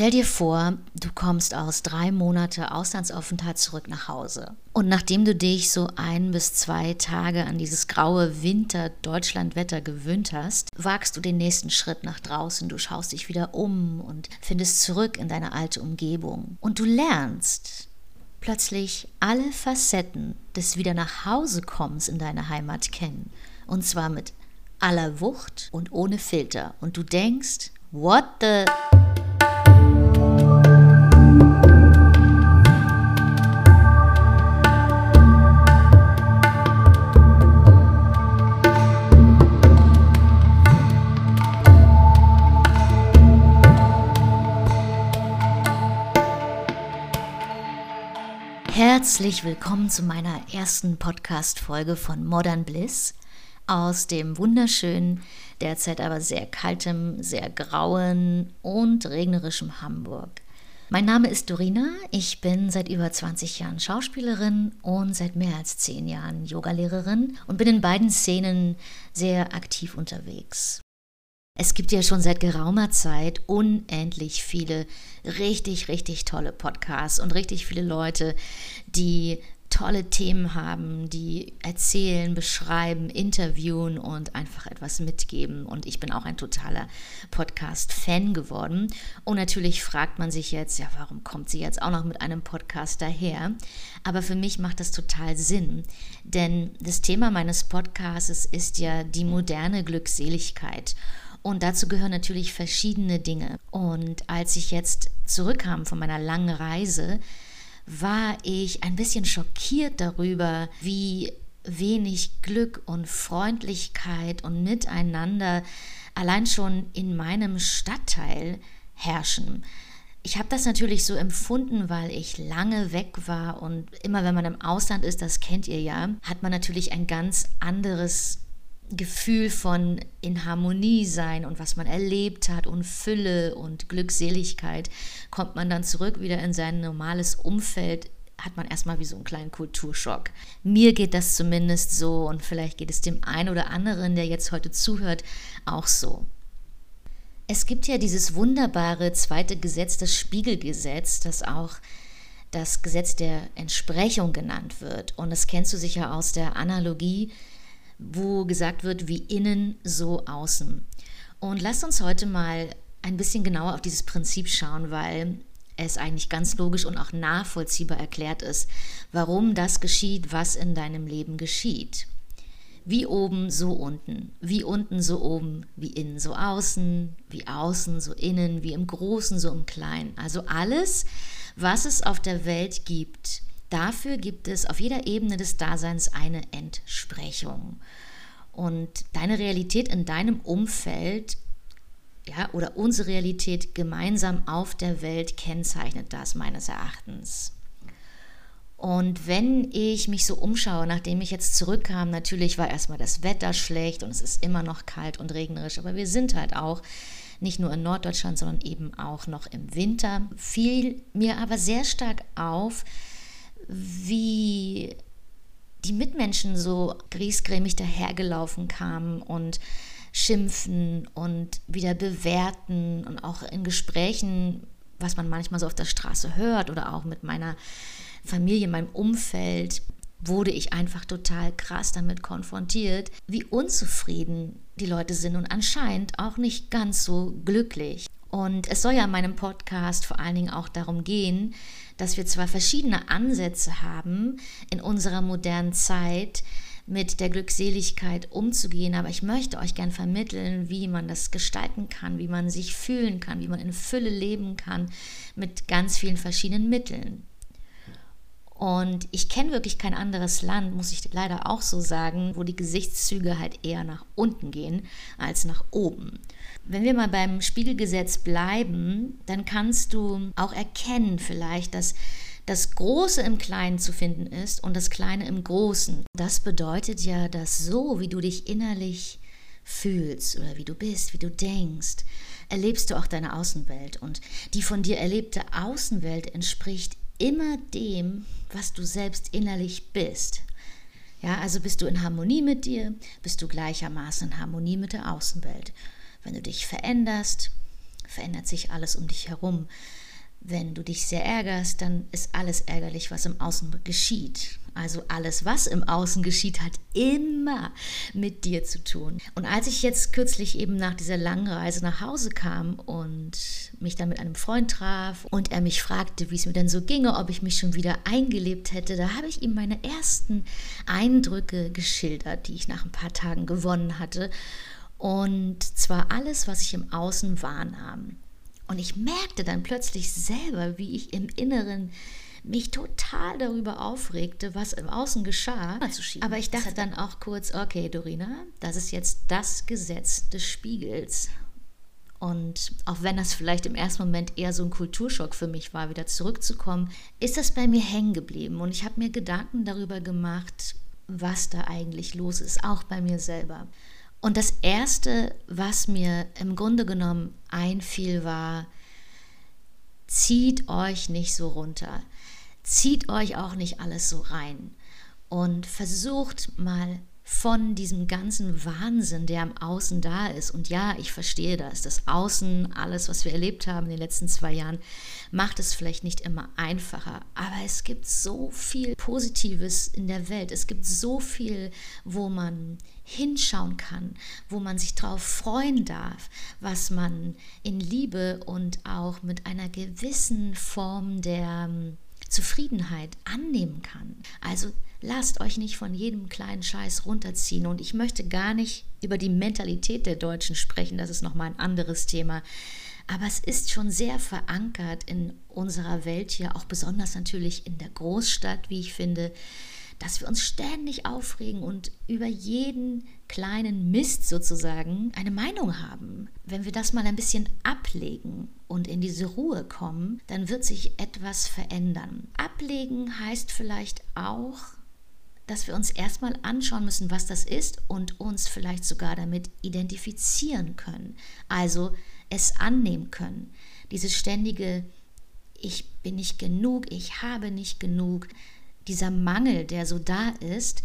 Stell dir vor, du kommst aus drei Monate Auslandsaufenthalt zurück nach Hause. Und nachdem du dich so ein bis zwei Tage an dieses graue Winter-Deutschland-Wetter gewöhnt hast, wagst du den nächsten Schritt nach draußen. Du schaust dich wieder um und findest zurück in deine alte Umgebung. Und du lernst plötzlich alle Facetten des Wieder nach Hause kommens in deine Heimat kennen. Und zwar mit aller Wucht und ohne Filter. Und du denkst, what the... Herzlich willkommen zu meiner ersten Podcast-Folge von Modern Bliss aus dem wunderschönen, derzeit aber sehr kaltem, sehr grauen und regnerischem Hamburg. Mein Name ist Dorina, ich bin seit über 20 Jahren Schauspielerin und seit mehr als 10 Jahren Yogalehrerin und bin in beiden Szenen sehr aktiv unterwegs. Es gibt ja schon seit geraumer Zeit unendlich viele richtig, richtig tolle Podcasts und richtig viele Leute, die tolle Themen haben, die erzählen, beschreiben, interviewen und einfach etwas mitgeben. Und ich bin auch ein totaler Podcast-Fan geworden. Und natürlich fragt man sich jetzt, ja, warum kommt sie jetzt auch noch mit einem Podcast daher? Aber für mich macht das total Sinn, denn das Thema meines Podcasts ist ja die moderne Glückseligkeit. Und dazu gehören natürlich verschiedene Dinge. Und als ich jetzt zurückkam von meiner langen Reise, war ich ein bisschen schockiert darüber, wie wenig Glück und Freundlichkeit und Miteinander allein schon in meinem Stadtteil herrschen. Ich habe das natürlich so empfunden, weil ich lange weg war und immer wenn man im Ausland ist, das kennt ihr ja, hat man natürlich ein ganz anderes Gefühl von in Harmonie sein und was man erlebt hat und Fülle und Glückseligkeit, kommt man dann zurück wieder in sein normales Umfeld, hat man erstmal wie so einen kleinen Kulturschock. Mir geht das zumindest so und vielleicht geht es dem einen oder anderen, der jetzt heute zuhört, auch so. Es gibt ja dieses wunderbare zweite Gesetz, das Spiegelgesetz, das auch das Gesetz der Entsprechung genannt wird. Und das kennst du sicher aus der Analogie wo gesagt wird, wie innen, so außen. Und lasst uns heute mal ein bisschen genauer auf dieses Prinzip schauen, weil es eigentlich ganz logisch und auch nachvollziehbar erklärt ist, warum das geschieht, was in deinem Leben geschieht. Wie oben, so unten. Wie unten, so oben. Wie innen, so außen. Wie außen, so innen. Wie im Großen, so im Kleinen. Also alles, was es auf der Welt gibt, Dafür gibt es auf jeder Ebene des Daseins eine Entsprechung. Und deine Realität in deinem Umfeld ja, oder unsere Realität gemeinsam auf der Welt kennzeichnet das meines Erachtens. Und wenn ich mich so umschaue, nachdem ich jetzt zurückkam, natürlich war erstmal das Wetter schlecht und es ist immer noch kalt und regnerisch, aber wir sind halt auch nicht nur in Norddeutschland, sondern eben auch noch im Winter. Fiel mir aber sehr stark auf, wie die Mitmenschen so griesgrämig dahergelaufen kamen und schimpfen und wieder bewerten und auch in Gesprächen, was man manchmal so auf der Straße hört oder auch mit meiner Familie, meinem Umfeld, wurde ich einfach total krass damit konfrontiert, wie unzufrieden die Leute sind und anscheinend auch nicht ganz so glücklich. Und es soll ja in meinem Podcast vor allen Dingen auch darum gehen, dass wir zwar verschiedene Ansätze haben in unserer modernen Zeit, mit der Glückseligkeit umzugehen, aber ich möchte euch gern vermitteln, wie man das gestalten kann, wie man sich fühlen kann, wie man in Fülle leben kann mit ganz vielen verschiedenen Mitteln. Und ich kenne wirklich kein anderes Land, muss ich leider auch so sagen, wo die Gesichtszüge halt eher nach unten gehen als nach oben. Wenn wir mal beim Spiegelgesetz bleiben, dann kannst du auch erkennen vielleicht, dass das Große im Kleinen zu finden ist und das Kleine im Großen. Das bedeutet ja, dass so, wie du dich innerlich fühlst oder wie du bist, wie du denkst, erlebst du auch deine Außenwelt. Und die von dir erlebte Außenwelt entspricht immer dem, was du selbst innerlich bist. Ja, also bist du in Harmonie mit dir, bist du gleichermaßen in Harmonie mit der Außenwelt. Wenn du dich veränderst, verändert sich alles um dich herum. Wenn du dich sehr ärgerst, dann ist alles ärgerlich, was im Außen geschieht. Also alles, was im Außen geschieht, hat immer mit dir zu tun. Und als ich jetzt kürzlich eben nach dieser langen Reise nach Hause kam und mich dann mit einem Freund traf und er mich fragte, wie es mir denn so ginge, ob ich mich schon wieder eingelebt hätte, da habe ich ihm meine ersten Eindrücke geschildert, die ich nach ein paar Tagen gewonnen hatte. Und zwar alles, was ich im Außen wahrnahm. Und ich merkte dann plötzlich selber, wie ich im Inneren mich total darüber aufregte, was im Außen geschah. Aber ich dachte dann auch kurz, okay, Dorina, das ist jetzt das Gesetz des Spiegels. Und auch wenn das vielleicht im ersten Moment eher so ein Kulturschock für mich war, wieder zurückzukommen, ist das bei mir hängen geblieben. Und ich habe mir Gedanken darüber gemacht, was da eigentlich los ist, auch bei mir selber. Und das Erste, was mir im Grunde genommen einfiel, war, zieht euch nicht so runter. Zieht euch auch nicht alles so rein. Und versucht mal von diesem ganzen Wahnsinn, der am Außen da ist. Und ja, ich verstehe das. Das Außen, alles, was wir erlebt haben in den letzten zwei Jahren, macht es vielleicht nicht immer einfacher. Aber es gibt so viel Positives in der Welt. Es gibt so viel, wo man hinschauen kann, wo man sich darauf freuen darf, was man in Liebe und auch mit einer gewissen Form der ähm, Zufriedenheit annehmen kann. Also lasst euch nicht von jedem kleinen Scheiß runterziehen. Und ich möchte gar nicht über die Mentalität der Deutschen sprechen, das ist nochmal ein anderes Thema. Aber es ist schon sehr verankert in unserer Welt hier, auch besonders natürlich in der Großstadt, wie ich finde, dass wir uns ständig aufregen und über jeden kleinen Mist sozusagen eine Meinung haben. Wenn wir das mal ein bisschen ablegen und in diese Ruhe kommen, dann wird sich etwas verändern. Ablegen heißt vielleicht auch, dass wir uns erstmal anschauen müssen, was das ist und uns vielleicht sogar damit identifizieren können. Also es annehmen können. Dieses ständige Ich bin nicht genug, ich habe nicht genug, dieser Mangel, der so da ist,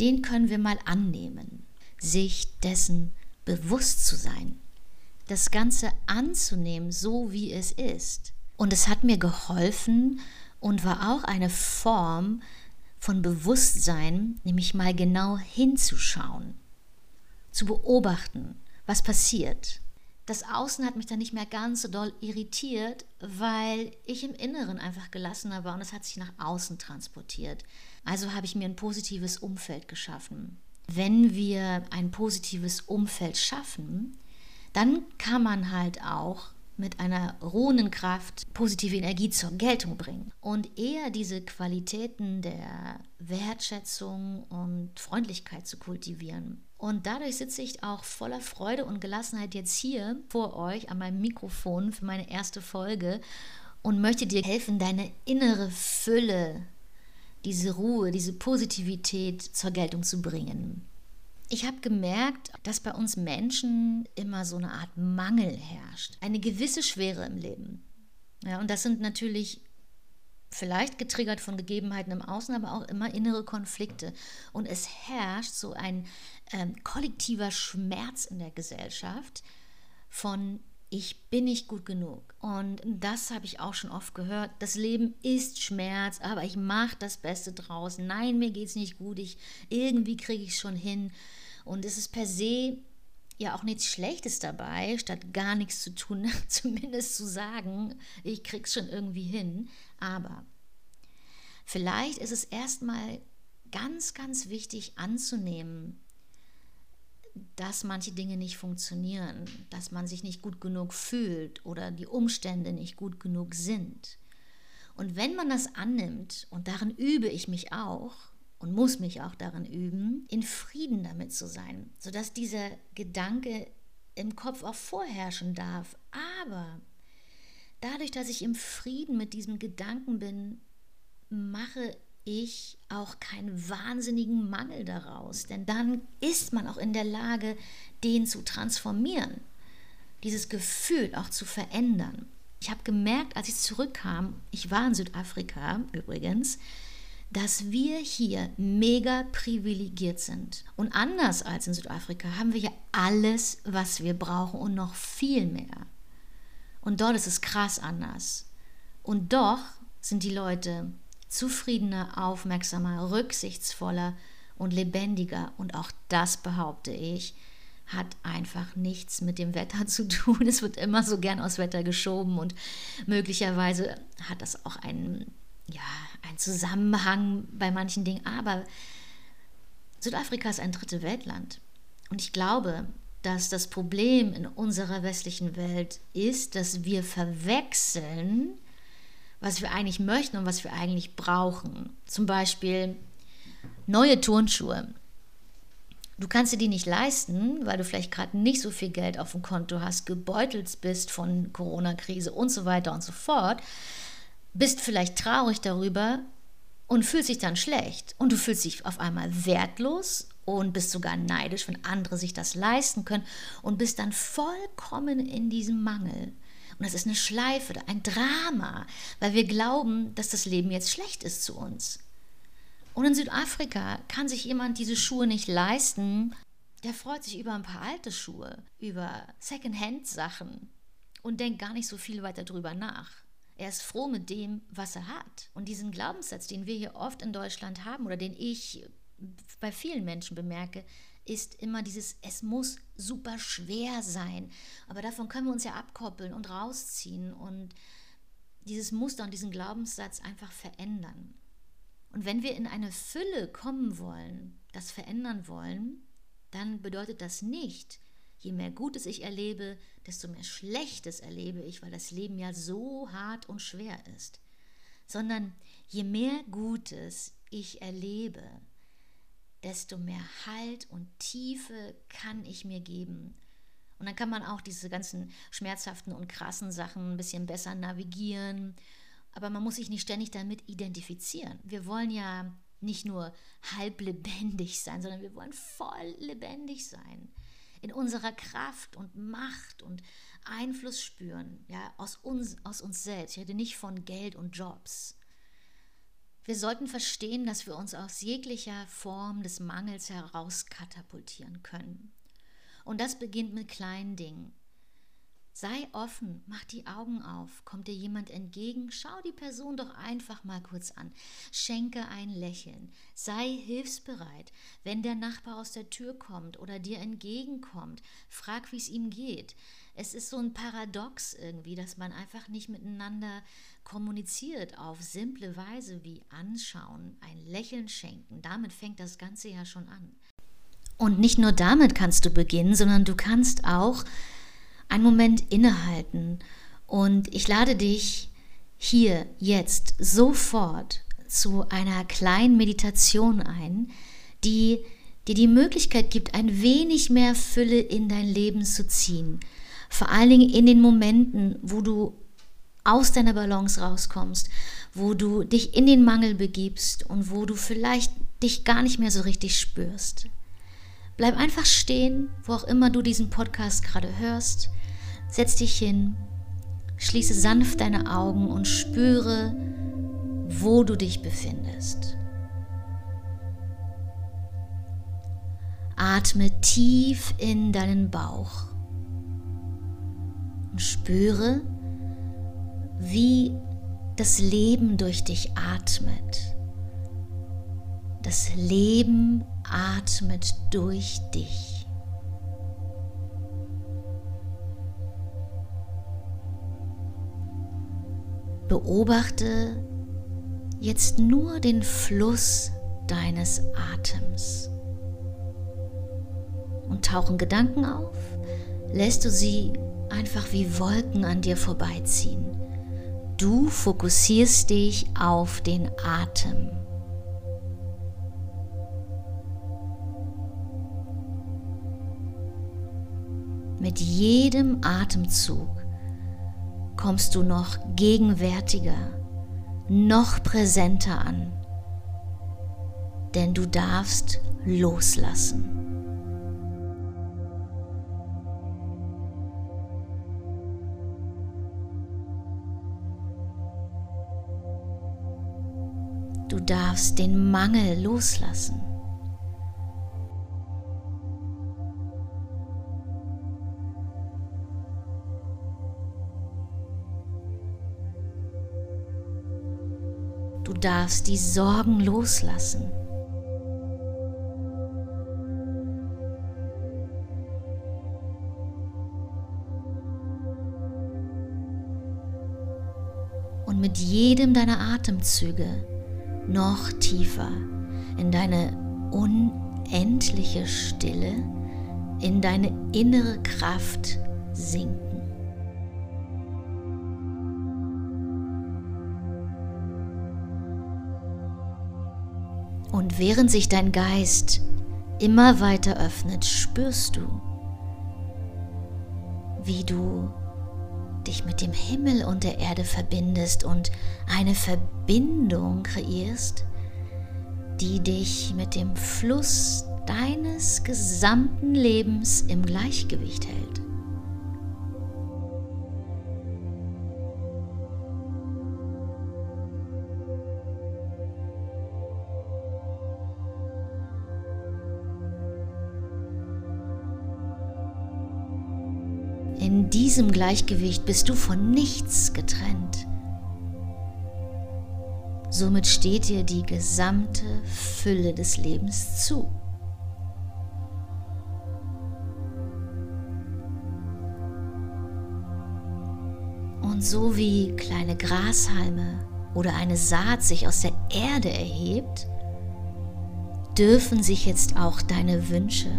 den können wir mal annehmen, sich dessen bewusst zu sein, das Ganze anzunehmen, so wie es ist. Und es hat mir geholfen und war auch eine Form, von Bewusstsein, nämlich mal genau hinzuschauen, zu beobachten, was passiert. Das Außen hat mich dann nicht mehr ganz so doll irritiert, weil ich im Inneren einfach gelassener war und es hat sich nach außen transportiert. Also habe ich mir ein positives Umfeld geschaffen. Wenn wir ein positives Umfeld schaffen, dann kann man halt auch mit einer ruhenden Kraft positive Energie zur Geltung bringen und eher diese Qualitäten der Wertschätzung und Freundlichkeit zu kultivieren. Und dadurch sitze ich auch voller Freude und Gelassenheit jetzt hier vor euch an meinem Mikrofon für meine erste Folge und möchte dir helfen, deine innere Fülle, diese Ruhe, diese Positivität zur Geltung zu bringen. Ich habe gemerkt, dass bei uns Menschen immer so eine Art Mangel herrscht, eine gewisse Schwere im Leben. Ja, und das sind natürlich vielleicht getriggert von Gegebenheiten im Außen, aber auch immer innere Konflikte. Und es herrscht so ein ähm, kollektiver Schmerz in der Gesellschaft von ich bin nicht gut genug. Und das habe ich auch schon oft gehört. Das Leben ist Schmerz, aber ich mache das Beste draus. Nein, mir geht es nicht gut. Ich, irgendwie kriege ich es schon hin. Und es ist per se ja auch nichts Schlechtes dabei, statt gar nichts zu tun, zumindest zu sagen, ich krieg's schon irgendwie hin. Aber vielleicht ist es erstmal ganz, ganz wichtig anzunehmen, dass manche Dinge nicht funktionieren, dass man sich nicht gut genug fühlt oder die Umstände nicht gut genug sind. Und wenn man das annimmt, und darin übe ich mich auch und muss mich auch darin üben, in Frieden damit zu sein, sodass dieser Gedanke im Kopf auch vorherrschen darf. Aber dadurch, dass ich im Frieden mit diesem Gedanken bin, mache ich auch keinen wahnsinnigen Mangel daraus, denn dann ist man auch in der Lage, den zu transformieren, dieses Gefühl auch zu verändern. Ich habe gemerkt, als ich zurückkam, ich war in Südafrika übrigens, dass wir hier mega privilegiert sind. Und anders als in Südafrika haben wir hier alles, was wir brauchen und noch viel mehr. Und dort ist es krass anders. Und doch sind die Leute zufriedener, aufmerksamer, rücksichtsvoller und lebendiger. Und auch das behaupte ich, hat einfach nichts mit dem Wetter zu tun. Es wird immer so gern aus Wetter geschoben und möglicherweise hat das auch einen, ja, einen Zusammenhang bei manchen Dingen. Aber Südafrika ist ein dritte Weltland. Und ich glaube, dass das Problem in unserer westlichen Welt ist, dass wir verwechseln, was wir eigentlich möchten und was wir eigentlich brauchen. Zum Beispiel neue Turnschuhe. Du kannst dir die nicht leisten, weil du vielleicht gerade nicht so viel Geld auf dem Konto hast, gebeutelt bist von Corona-Krise und so weiter und so fort, bist vielleicht traurig darüber und fühlst dich dann schlecht. Und du fühlst dich auf einmal wertlos und bist sogar neidisch, wenn andere sich das leisten können und bist dann vollkommen in diesem Mangel. Und das ist eine Schleife, ein Drama, weil wir glauben, dass das Leben jetzt schlecht ist zu uns. Und in Südafrika kann sich jemand diese Schuhe nicht leisten, der freut sich über ein paar alte Schuhe, über Secondhand-Sachen und denkt gar nicht so viel weiter drüber nach. Er ist froh mit dem, was er hat. Und diesen Glaubenssatz, den wir hier oft in Deutschland haben oder den ich bei vielen Menschen bemerke, ist immer dieses, es muss super schwer sein. Aber davon können wir uns ja abkoppeln und rausziehen und dieses Muster und diesen Glaubenssatz einfach verändern. Und wenn wir in eine Fülle kommen wollen, das verändern wollen, dann bedeutet das nicht, je mehr Gutes ich erlebe, desto mehr Schlechtes erlebe ich, weil das Leben ja so hart und schwer ist. Sondern je mehr Gutes ich erlebe, desto mehr Halt und Tiefe kann ich mir geben. Und dann kann man auch diese ganzen schmerzhaften und krassen Sachen ein bisschen besser navigieren aber man muss sich nicht ständig damit identifizieren. Wir wollen ja nicht nur halb lebendig sein, sondern wir wollen voll lebendig sein. In unserer Kraft und Macht und Einfluss spüren, ja, aus uns, aus uns selbst. Ich rede nicht von Geld und Jobs. Wir sollten verstehen, dass wir uns aus jeglicher Form des Mangels heraus katapultieren können. Und das beginnt mit kleinen Dingen. Sei offen, mach die Augen auf, kommt dir jemand entgegen, schau die Person doch einfach mal kurz an, schenke ein Lächeln, sei hilfsbereit, wenn der Nachbar aus der Tür kommt oder dir entgegenkommt, frag, wie es ihm geht. Es ist so ein Paradox irgendwie, dass man einfach nicht miteinander kommuniziert auf simple Weise wie anschauen, ein Lächeln schenken. Damit fängt das Ganze ja schon an. Und nicht nur damit kannst du beginnen, sondern du kannst auch einen Moment innehalten und ich lade dich hier jetzt sofort zu einer kleinen Meditation ein, die dir die Möglichkeit gibt, ein wenig mehr Fülle in dein Leben zu ziehen. Vor allen Dingen in den Momenten, wo du aus deiner Balance rauskommst, wo du dich in den Mangel begibst und wo du vielleicht dich gar nicht mehr so richtig spürst. Bleib einfach stehen, wo auch immer du diesen Podcast gerade hörst. Setz dich hin, schließe sanft deine Augen und spüre, wo du dich befindest. Atme tief in deinen Bauch und spüre, wie das Leben durch dich atmet. Das Leben atmet durch dich. Beobachte jetzt nur den Fluss deines Atems. Und tauchen Gedanken auf, lässt du sie einfach wie Wolken an dir vorbeiziehen. Du fokussierst dich auf den Atem. Mit jedem Atemzug kommst du noch gegenwärtiger, noch präsenter an, denn du darfst loslassen. Du darfst den Mangel loslassen. Du darfst die Sorgen loslassen. Und mit jedem deiner Atemzüge noch tiefer in deine unendliche Stille, in deine innere Kraft sinken. Und während sich dein Geist immer weiter öffnet, spürst du, wie du dich mit dem Himmel und der Erde verbindest und eine Verbindung kreierst, die dich mit dem Fluss deines gesamten Lebens im Gleichgewicht hält. Diesem Gleichgewicht bist du von nichts getrennt. Somit steht dir die gesamte Fülle des Lebens zu. Und so wie kleine Grashalme oder eine Saat sich aus der Erde erhebt, dürfen sich jetzt auch deine Wünsche,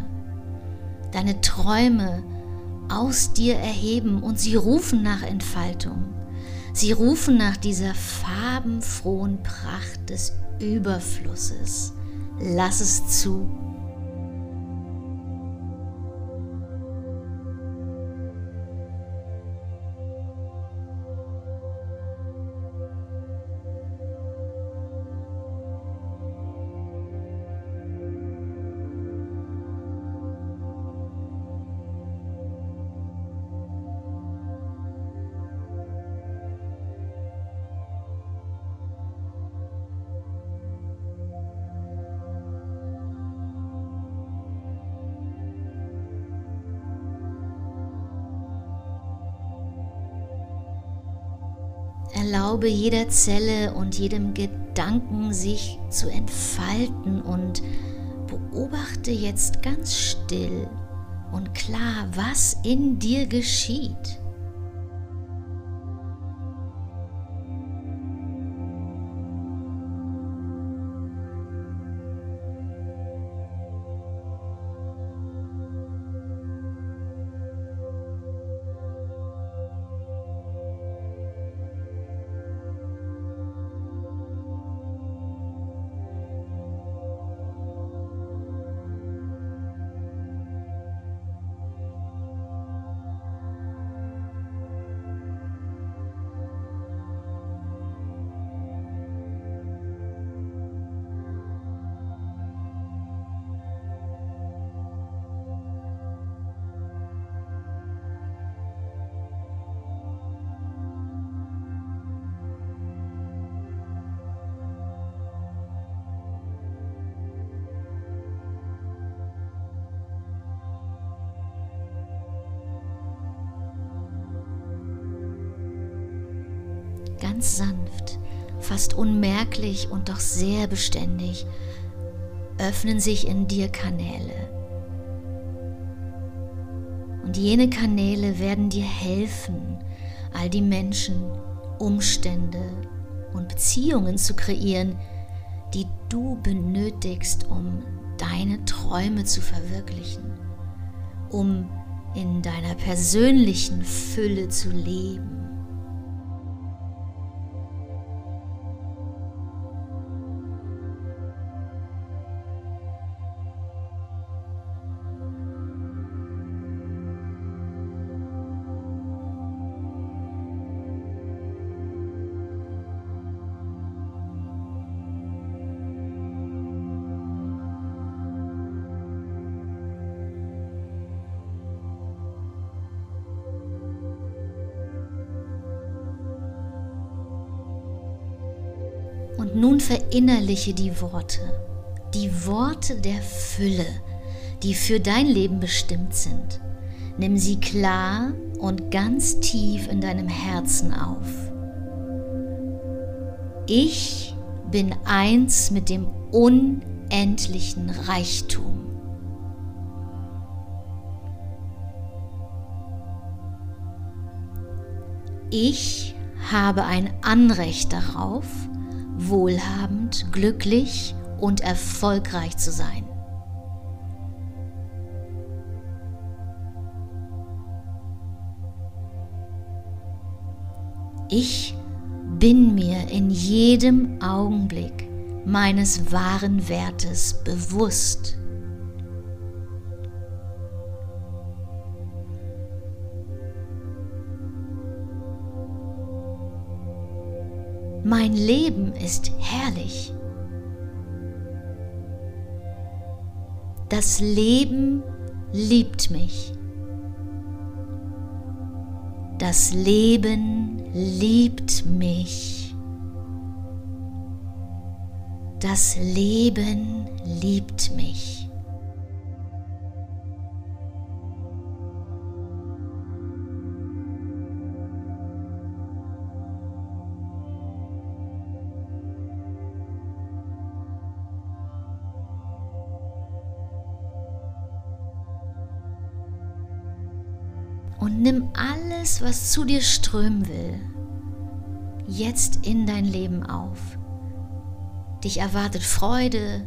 deine Träume, aus dir erheben und sie rufen nach Entfaltung. Sie rufen nach dieser farbenfrohen Pracht des Überflusses. Lass es zu. Erlaube jeder Zelle und jedem Gedanken sich zu entfalten und beobachte jetzt ganz still und klar, was in dir geschieht. Ganz sanft, fast unmerklich und doch sehr beständig, öffnen sich in dir Kanäle. Und jene Kanäle werden dir helfen, all die Menschen, Umstände und Beziehungen zu kreieren, die du benötigst, um deine Träume zu verwirklichen, um in deiner persönlichen Fülle zu leben. Nun verinnerliche die Worte, die Worte der Fülle, die für dein Leben bestimmt sind. Nimm sie klar und ganz tief in deinem Herzen auf. Ich bin eins mit dem unendlichen Reichtum. Ich habe ein Anrecht darauf, wohlhabend, glücklich und erfolgreich zu sein. Ich bin mir in jedem Augenblick meines wahren Wertes bewusst. Mein Leben ist herrlich. Das Leben liebt mich. Das Leben liebt mich. Das Leben liebt mich. Und nimm alles, was zu dir strömen will, jetzt in dein Leben auf. Dich erwartet Freude,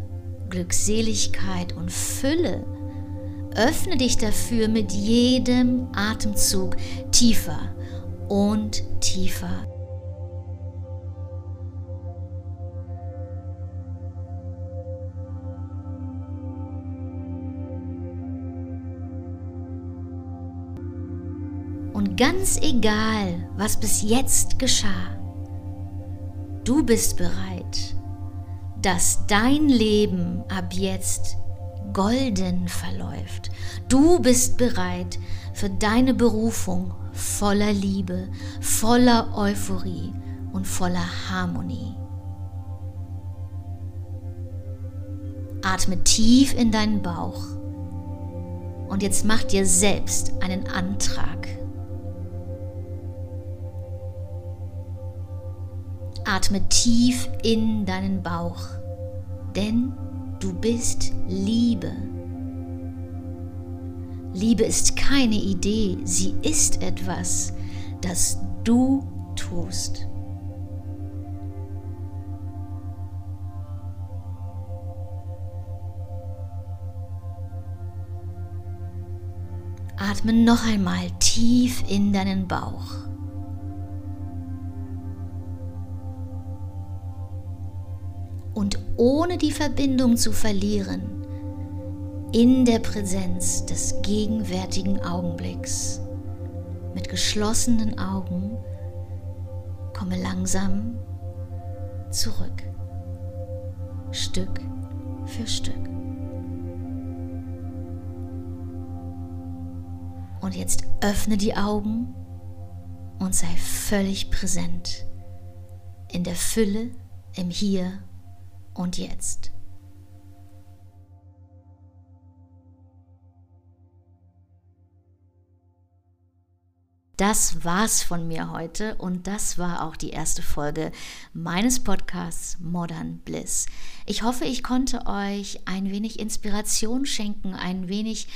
Glückseligkeit und Fülle. Öffne dich dafür mit jedem Atemzug tiefer und tiefer. Ganz egal, was bis jetzt geschah, du bist bereit, dass dein Leben ab jetzt golden verläuft. Du bist bereit für deine Berufung voller Liebe, voller Euphorie und voller Harmonie. Atme tief in deinen Bauch und jetzt mach dir selbst einen Antrag Atme tief in deinen Bauch, denn du bist Liebe. Liebe ist keine Idee, sie ist etwas, das du tust. Atme noch einmal tief in deinen Bauch. Ohne die Verbindung zu verlieren, in der Präsenz des gegenwärtigen Augenblicks, mit geschlossenen Augen, komme langsam zurück, Stück für Stück. Und jetzt öffne die Augen und sei völlig präsent in der Fülle, im Hier und jetzt. Das war's von mir heute und das war auch die erste Folge meines Podcasts Modern Bliss. Ich hoffe, ich konnte euch ein wenig Inspiration schenken, ein wenig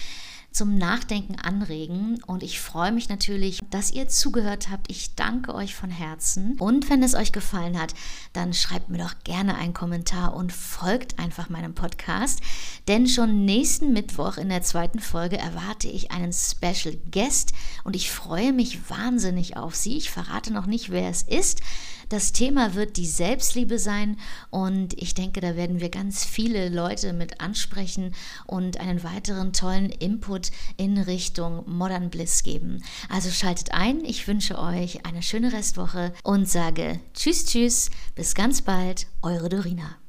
zum Nachdenken anregen. Und ich freue mich natürlich, dass ihr zugehört habt. Ich danke euch von Herzen. Und wenn es euch gefallen hat, dann schreibt mir doch gerne einen Kommentar und folgt einfach meinem Podcast. Denn schon nächsten Mittwoch in der zweiten Folge erwarte ich einen Special Guest und ich freue mich wahnsinnig auf sie. Ich verrate noch nicht, wer es ist. Das Thema wird die Selbstliebe sein und ich denke, da werden wir ganz viele Leute mit ansprechen und einen weiteren tollen Input in Richtung Modern Bliss geben. Also schaltet ein, ich wünsche euch eine schöne Restwoche und sage Tschüss, Tschüss, bis ganz bald, eure Dorina.